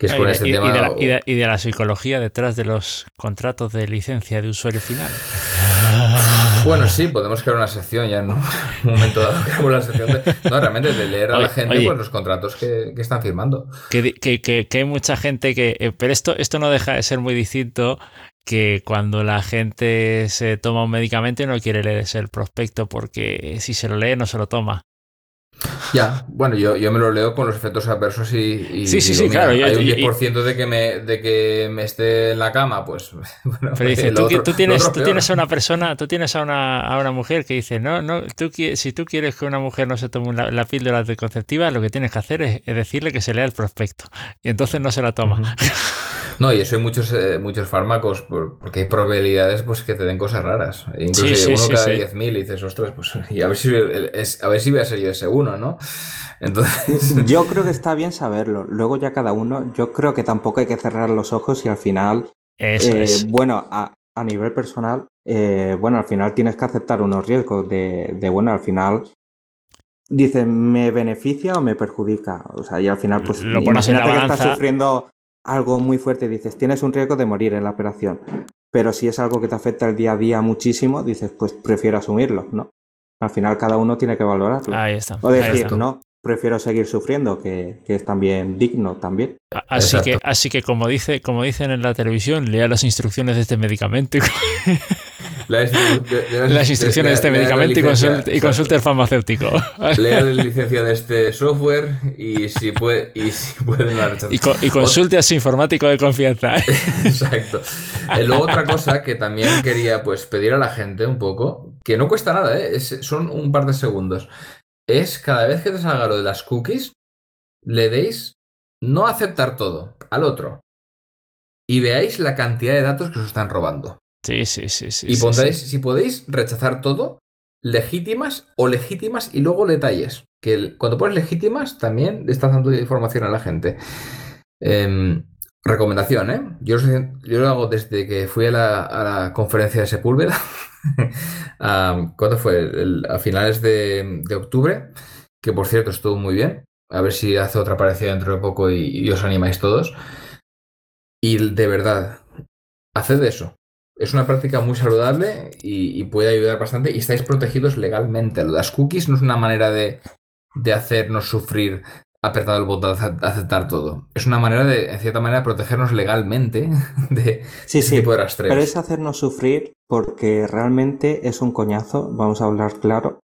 Que es con y, este y, tema... y, de la, y, de, y de la psicología detrás de los contratos de licencia de usuario final. Bueno, sí, podemos crear una sección ya en un momento dado. Creamos la sección de, no, realmente de leer a oye, la gente oye, pues, los contratos que, que están firmando. Que, que, que, hay mucha gente que. Eh, pero esto, esto no deja de ser muy distinto que cuando la gente se toma un medicamento y no quiere leer el prospecto porque si se lo lee no se lo toma. Ya, bueno, yo, yo me lo leo con los efectos adversos y, y sí, sí, digo, sí, claro. Hay un 10% de que, me, de que me esté en la cama, pues. Bueno, Pero dice, tú, otro, tú, tienes, tú tienes a una persona, tú tienes a una, a una mujer que dice, no, no, tú, si tú quieres que una mujer no se tome la, la píldora anticonceptiva, lo que tienes que hacer es, es, decirle que se lea el prospecto. Y entonces no se la toma. Uh -huh. No, y eso hay muchos, eh, muchos fármacos, porque hay probabilidades pues, que te den cosas raras. E incluso sí, sí, uno sí, cada sí. 10.000 y dices, ostras, pues y a ver si, es, a ver si voy a ser yo ese uno, ¿no? Entonces... Yo creo que está bien saberlo. Luego ya cada uno, yo creo que tampoco hay que cerrar los ojos y al final, eso eh, es. bueno, a, a nivel personal, eh, bueno, al final tienes que aceptar unos riesgos de, de bueno, al final dices, ¿me beneficia o me perjudica? O sea, y al final, pues, Lo imagínate que estás sufriendo algo muy fuerte, dices, tienes un riesgo de morir en la operación. Pero si es algo que te afecta el día a día muchísimo, dices, pues prefiero asumirlo, ¿no? Al final cada uno tiene que valorarlo. Ahí está. o ahí decir, está. no, prefiero seguir sufriendo, que, que es también digno también. Así que, así que como dice, como dicen en la televisión, lea las instrucciones de este medicamento, y- La instru- de- de- las instrucciones de este lea- lea la medicamento y consulte, y consulte al farmacéutico. Lea la licencia de este software y si puede, y si puede no la. Y, co- y consulte a su informático de confianza. Exacto. Eh, luego otra cosa que también quería pues pedir a la gente un poco, que no cuesta nada, ¿eh? Es- son un par de segundos, es cada vez que te salga lo de las cookies, le deis no aceptar todo al otro y veáis la cantidad de datos que os están robando. Sí, sí, sí, sí. y sí, pondréis, sí. si podéis, rechazar todo, legítimas o legítimas y luego detalles. Que el- cuando pones legítimas también le estás dando información a la gente. Em, recomendación, ¿eh? Yo, lo hago desde que fui a la, a la conferencia de Sepúlveda. Am, ¿Cuándo fue? A finales de, de octubre. Que por cierto estuvo muy bien. A ver si hace otra parecida dentro de poco y, os animáis todos. Y de verdad, haced eso. Es una práctica muy saludable y, y puede ayudar bastante. Y estáis protegidos legalmente. Las cookies no es una manera de, de hacernos sufrir apretado el botón de ace- aceptar todo. Es una manera de, en cierta manera, protegernos legalmente de Sí, ese sí, tipo de rastreos. Pero es hacernos sufrir porque realmente es un coñazo, vamos a hablar claro,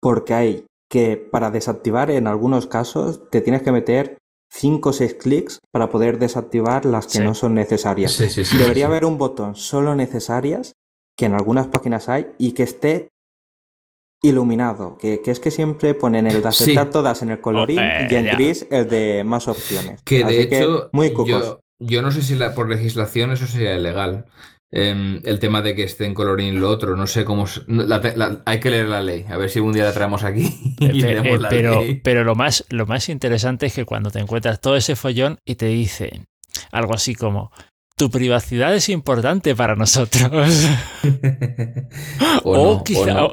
porque hay que para desactivar en algunos casos te tienes que meter 5 o 6 clics para poder desactivar las que Sí. no son necesarias. Sí, sí, sí, Debería haber un botón solo necesarias, que en algunas páginas hay, y que esté iluminado, que, que es que siempre ponen el de Sí. aceptar todas en el colorín y en ya. gris el de más opciones. Que de hecho, muy cucos. yo, yo no sé si la, por legislación eso sería ilegal. Em, el tema de que esté en colorín lo otro, no sé cómo. la la- hay que leer la ley, a ver si un día la traemos aquí y Pe- leemos eh, la pero, ley. pero lo más, lo más interesante es que cuando te encuentras todo ese follón y te dicen algo así como tu privacidad es importante para nosotros. o, o, no, quizá, o-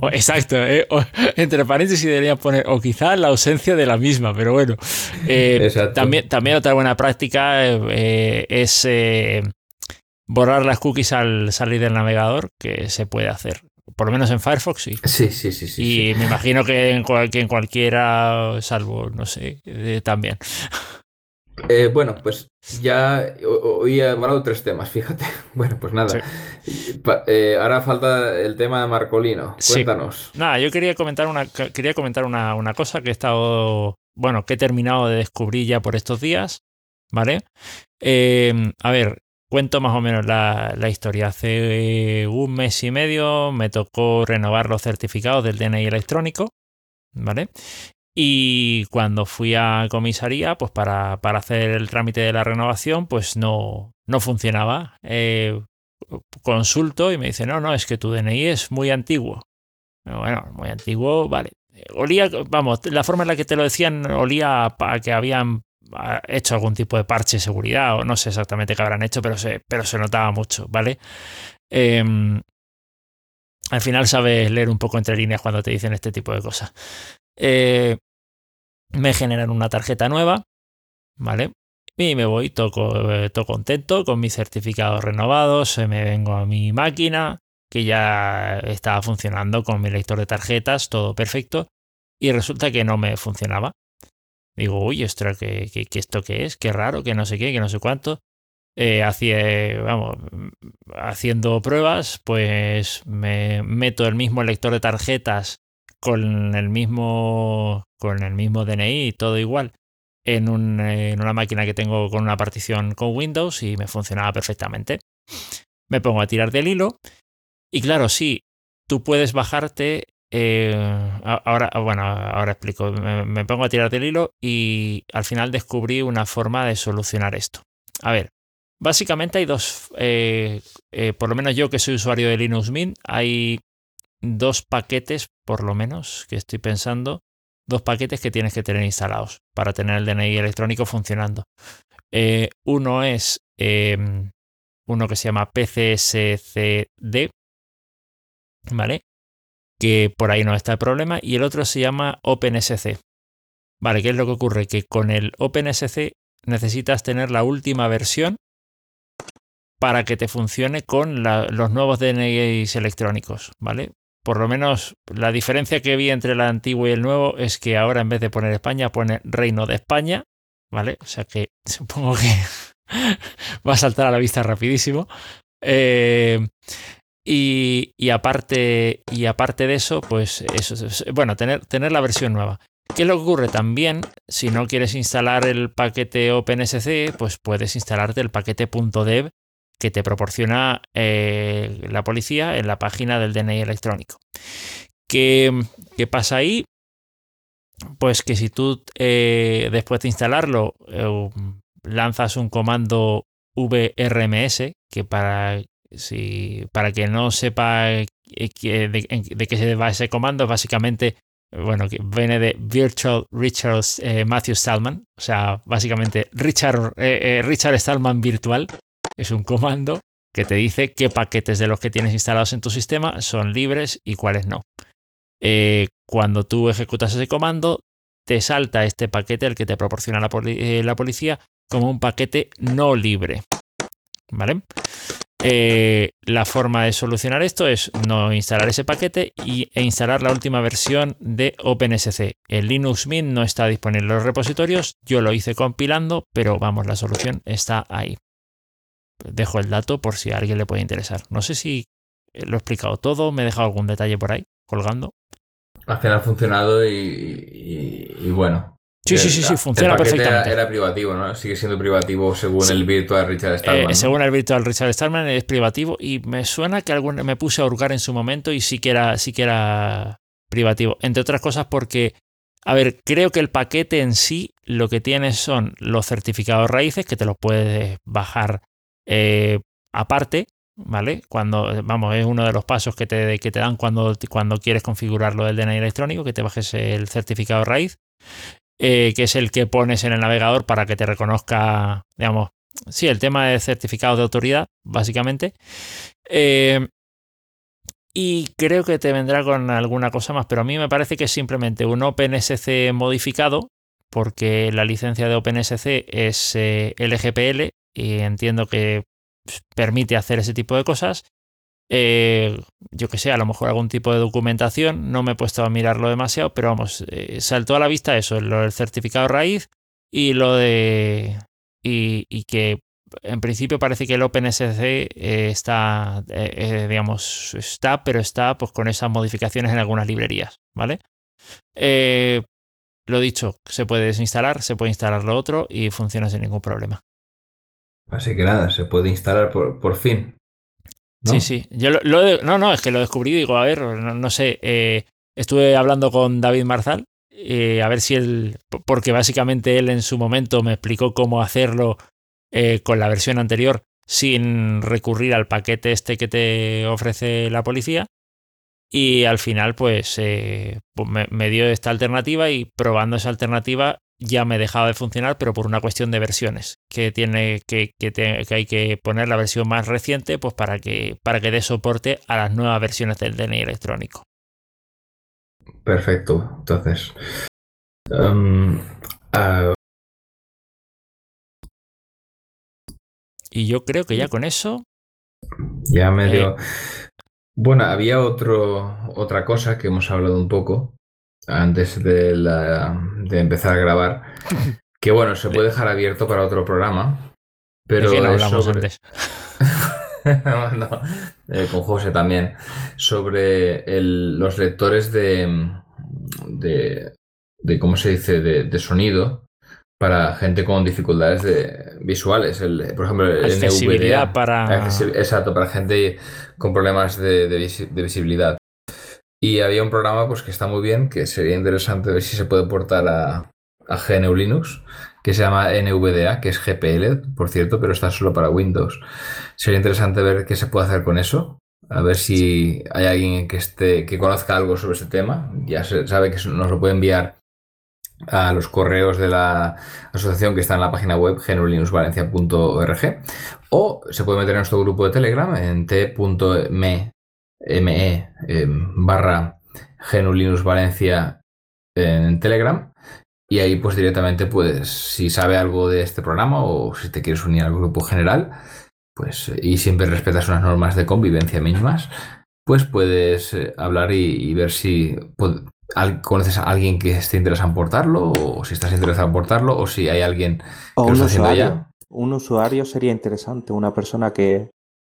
o- exacto, eh, entre paréntesis deberían poner, o quizá la ausencia de la misma, pero bueno. Eh, también, también otra buena práctica eh, es eh, borrar las cookies al salir del navegador, que se puede hacer. Por lo menos en Firefox sí. Sí, sí, sí, sí. y sí. me imagino que en, cual- que en cualquiera, salvo, no sé, eh, también. Eh, bueno, pues ya ho- hoy he hablado tres temas, fíjate. Bueno, pues nada. Eh, ahora falta el tema de Marcolino. Sí. Cuéntanos. Nada, yo quería comentar una, quería comentar una, una cosa que he estado, bueno, que he terminado de descubrir ya por estos días, ¿vale? Eh, a ver, cuento más o menos la, la historia. Hace eh, un mes y medio me tocó renovar los certificados del DNI electrónico, ¿vale? Y cuando fui a comisaría, pues para, para hacer el trámite de la renovación, pues no, no funcionaba. Eh, consulto y me dice, no, no, es que tu DNI es muy antiguo. Bueno, muy antiguo, vale. Olía, vamos, la forma en la que te lo decían olía a que habían ah, hecho algún tipo de parche de seguridad o no sé exactamente qué habrán hecho, pero se, pero se notaba mucho, ¿vale? Em, al final sabes leer un poco entre líneas cuando te dicen este tipo de cosas. Eh, me generan una tarjeta nueva, ¿vale? Y me voy, toco, eh, todo contento con mis certificados renovados, me vengo a mi máquina, que ya estaba funcionando con mi lector de tarjetas, todo perfecto, y resulta que no me funcionaba. Digo, uy, esto, ¿qué, qué, esto qué es? Qué raro, que no sé qué, que no sé cuánto. Eh, hacía, vamos, haciendo pruebas, pues me meto el mismo lector de tarjetas con el mismo, con el mismo DNI y todo igual en, un, una máquina que tengo con una partición con Windows y me funcionaba perfectamente. Me pongo a tirar del hilo y claro, sí, tú puedes bajarte. eh, ahora, bueno, ahora explico. Me, me pongo a tirar del hilo y al final descubrí una forma de solucionar esto. A ver, básicamente hay dos. eh, eh, por lo menos yo que soy usuario de Linux Mint, hay dos paquetes, por lo menos, que estoy pensando. Dos paquetes que tienes que tener instalados para tener el DNI electrónico funcionando. Eh, uno es eh, uno que se llama PCSCD, ¿vale? Que por ahí no está el problema. Y el otro se llama OpenSC. Vale, ¿qué es lo que ocurre? Que con el OpenSC necesitas tener la última versión para que te funcione con los nuevos DNIs electrónicos, ¿vale? Por lo menos la diferencia que vi entre el antiguo y el nuevo es que ahora en vez de poner España pone Reino de España, ¿vale? O sea que supongo que va a saltar a la vista rapidísimo. Eh, y, aparte, y aparte de eso, pues eso, bueno, tener, tener la versión nueva. ¿Qué es que ocurre? También, si no quieres instalar el paquete OpenSC, pues puedes instalarte el paquete .dev que te proporciona eh, la policía en la página del DNI electrónico. ¿Qué, pasa ahí? Pues que si tú eh, después de instalarlo eh, lanzas un comando vrms, que para, si, para que no sepa de, de, qué se va ese comando, básicamente bueno, que viene de Virtual Richard Matthew Stallman, o sea, básicamente Richard, Richard Stallman virtual, es un comando que te dice qué paquetes de los que tienes instalados en tu sistema son libres y cuáles no. Eh, cuando tú ejecutas ese comando, te salta este paquete, el que te proporciona la, eh, policía, como un paquete no libre. ¿Vale? Eh, la forma de solucionar esto es no instalar ese paquete y, e instalar la última versión de OpenSC. El Linux Mint no está disponible en los repositorios, yo lo hice compilando, pero vamos, la solución está ahí dejo el dato por si a alguien le puede interesar. No sé si lo he explicado todo, me he dejado algún detalle por ahí colgando. Al final ha funcionado y, bueno. Sí, sí, sí, sí, funciona perfectamente. Era, privativo, ¿no? Sigue siendo privativo según el virtual Richard Stallman. Eh, según el virtual Richard Stallman es privativo y me suena que algún, me puse a hurgar en su momento y sí que, era, sí que era privativo. Entre otras cosas porque, a ver, creo que el paquete en sí lo que tiene son los certificados raíces que te los puedes bajar eh, aparte, ¿vale? Cuando, vamos, es uno de los pasos que te, que te dan cuando, cuando quieres configurarlo del DNI electrónico, que te bajes el certificado raíz, eh, que es el que pones en el navegador para que te reconozca, digamos, sí, el tema de certificado de autoridad, básicamente. Eh, y creo que te vendrá con alguna cosa más, pero a mí me parece que es simplemente un OpenSC modificado, porque la licencia de OpenSC es LGPL y entiendo que permite hacer ese tipo de cosas. Eh, yo que sé, a lo mejor algún tipo de documentación, no me he puesto a mirarlo demasiado, pero vamos, eh, saltó a la vista eso, lo del certificado raíz y lo de... y, que en principio parece que el OpenSC eh, está, digamos, está, pero está pues con esas modificaciones en algunas librerías, ¿vale? lo dicho, se puede desinstalar, se puede instalar lo otro y funciona sin ningún problema. Así que nada, se puede instalar por, fin. Sí, sí. Yo lo, no, no, es que lo descubrí digo, a ver, no, sé. Eh, estuve hablando con David Marzal, eh, a ver si él, porque básicamente él en su momento me explicó cómo hacerlo eh, con la versión anterior sin recurrir al paquete este que te ofrece la policía. Y al final, pues, pues me, dio esta alternativa y probando esa alternativa ya me dejaba de funcionar, pero por una cuestión de versiones, que tiene que, que, hay que poner la versión más reciente pues para que, para que dé soporte a las nuevas versiones del DNI electrónico. Perfecto, entonces. Em, ah, y yo creo que ya con eso. Ya medio. Eh, bueno, había otro, otra cosa que hemos hablado un poco, antes de, empezar a grabar, que bueno, se puede dejar abierto para otro programa, pero... ¿De hablamos antes? Eh, con José también, sobre los lectores de, de, ¿cómo se dice?, de, sonido para gente con dificultades visuales. El, por ejemplo, el NVDA. para... Exacto, para gente con problemas de, visibilidad. Y había un programa pues, que está muy bien, que sería interesante ver si se puede portar a, a GNU Linux, que se llama NVDA, que es GPL, por cierto, pero está solo para Windows. Sería interesante ver qué se puede hacer con eso. A ver si hay alguien que esté, que conozca algo sobre este tema. Ya se sabe que nos lo puede enviar a los correos de la asociación que está en la página web genulinusvalencia.org o se puede meter en nuestro grupo de Telegram en t.me me em, barra Genulinus Valencia en Telegram. Y ahí pues directamente puedes, si sabe algo de este programa o si te quieres unir al grupo general, pues y siempre respetas unas normas de convivencia mínimas, pues puedes eh, hablar y, ver si conoces a alguien que esté interesado en portarlo, o si estás interesado en portarlo, o si hay alguien que lo está haciendo ya. Un usuario sería interesante, una persona que,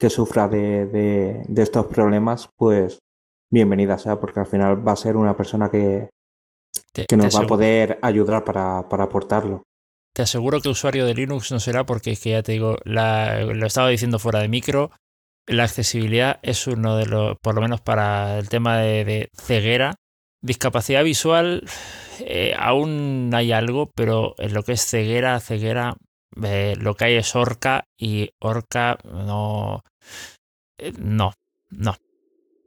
sufra de, estos problemas, pues bienvenida sea, porque al final va a ser una persona que, que nos va a poder ayudar para, para aportarlo. Te aseguro que usuario de Linux no será porque es que ya te digo, lo estaba diciendo fuera de micro, la accesibilidad es uno de los, por lo menos para el tema de, ceguera, discapacidad visual, eh, aún hay algo, pero en lo que es ceguera, ceguera, eh, lo que hay es orca y orca no, eh, no, no.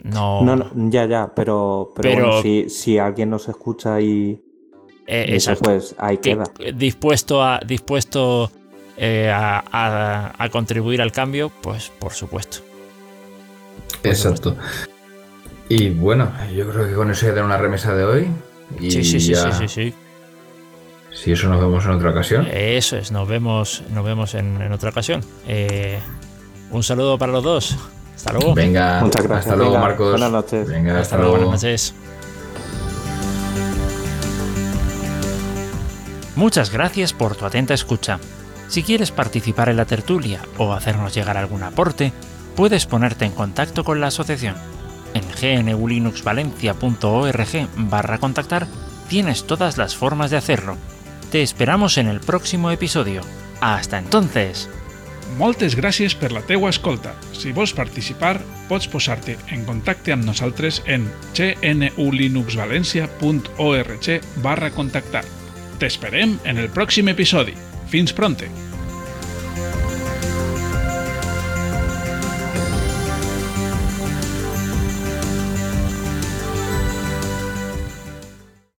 No. no, ya, ya, pero, pero, si, si alguien nos escucha y, eh, pues ahí queda. Dispuesto a, dispuesto eh, a, contribuir al cambio, pues por supuesto. Exacto. Y bueno, yo creo que con eso ya tengo una remesa de hoy. Y sí, sí, sí, sí, sí, Si eso nos vemos en otra ocasión. Eso es, nos vemos, nos vemos en, otra ocasión. Eh, un saludo para los dos. Hasta luego. Venga, Muchas gracias. hasta luego, Marcos. Buenas noches. Venga, hasta, luego. Buenas noches. Muchas gracias por tu atenta escucha. Si quieres participar en la tertulia o hacernos llegar algún aporte, puedes ponerte en contacto con la asociación. En gnulinuxvalencia.org barra contactar tienes todas las formas de hacerlo. Te esperamos en el próximo episodio. Hasta entonces! Moltes gràcies per la teua escolta. Si vols participar, pots posar-te en contacte amb nosaltres en gnulinuxvalencia.org barra contactar. T'esperem en el pròxim episodi. Fins pronte!